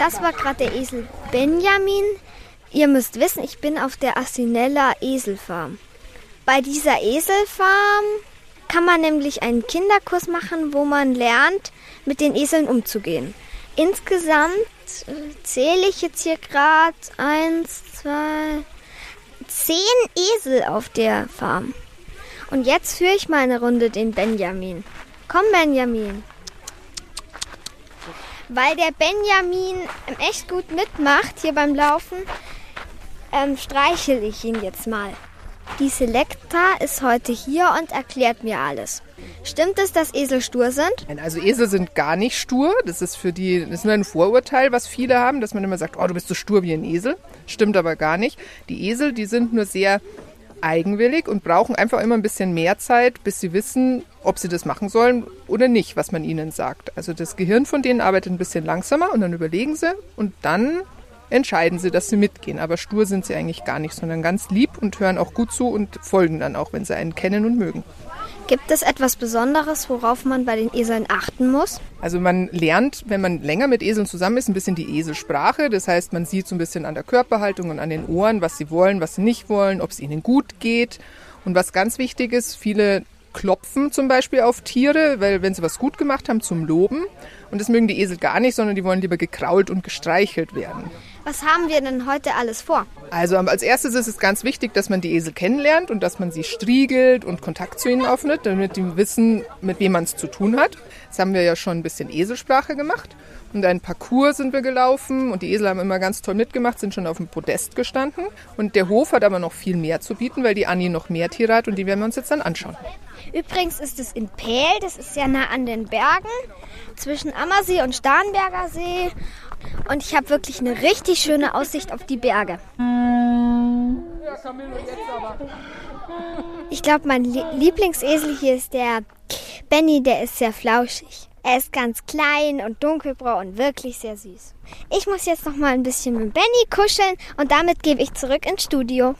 Das war gerade der Esel Benjamin. Ihr müsst wissen, ich bin auf der Asinella Eselfarm. Bei dieser Eselfarm kann man nämlich einen Kinderkurs machen, wo man lernt, mit den Eseln umzugehen. Insgesamt äh, zähle ich jetzt hier gerade eins, zwei, zehn Esel auf der Farm. Und jetzt führe ich mal eine Runde den Benjamin. Komm, Benjamin. Weil der Benjamin echt gut mitmacht hier beim Laufen, ähm, streichel ich ihn jetzt mal. Die Selecta ist heute hier und erklärt mir alles. Stimmt es, dass Esel stur sind? Also Esel sind gar nicht stur. Das ist für die, das ist nur ein Vorurteil, was viele haben, dass man immer sagt, oh, du bist so stur wie ein Esel. Stimmt aber gar nicht. Die Esel, die sind nur sehr eigenwillig und brauchen einfach immer ein bisschen mehr Zeit, bis sie wissen, ob sie das machen sollen oder nicht, was man ihnen sagt. Also das Gehirn von denen arbeitet ein bisschen langsamer und dann überlegen sie und dann entscheiden sie, dass sie mitgehen. Aber stur sind sie eigentlich gar nicht, sondern ganz lieb und hören auch gut zu und folgen dann auch, wenn sie einen kennen und mögen. Gibt es etwas Besonderes, worauf man bei den Eseln achten muss? Also man lernt, wenn man länger mit Eseln zusammen ist, ein bisschen die Eselsprache. Das heißt, man sieht so ein bisschen an der Körperhaltung und an den Ohren, was sie wollen, was sie nicht wollen, ob es ihnen gut geht. Und was ganz wichtig ist, viele klopfen zum Beispiel auf Tiere, weil wenn sie was gut gemacht haben, zum Loben. Und das mögen die Esel gar nicht, sondern die wollen lieber gekrault und gestreichelt werden. Was haben wir denn heute alles vor? Also als erstes ist es ganz wichtig, dass man die Esel kennenlernt und dass man sie striegelt und Kontakt zu ihnen öffnet, damit die wissen, mit wem man es zu tun hat. Jetzt haben wir ja schon ein bisschen Eselsprache gemacht und ein Parcours sind wir gelaufen und die Esel haben immer ganz toll mitgemacht, sind schon auf dem Podest gestanden. Und der Hof hat aber noch viel mehr zu bieten, weil die Anni noch mehr Tiere hat und die werden wir uns jetzt dann anschauen. Übrigens ist es in Pähl, das ist ja nah an den Bergen, zwischen Ammersee und Starnberger See. Und ich habe wirklich eine richtig schöne Aussicht auf die Berge. Ich glaube, mein Lieblingsesel hier ist der Benny, der ist sehr flauschig. Er ist ganz klein und dunkelbraun und wirklich sehr süß. Ich muss jetzt noch mal ein bisschen mit Benny kuscheln und damit gebe ich zurück ins Studio.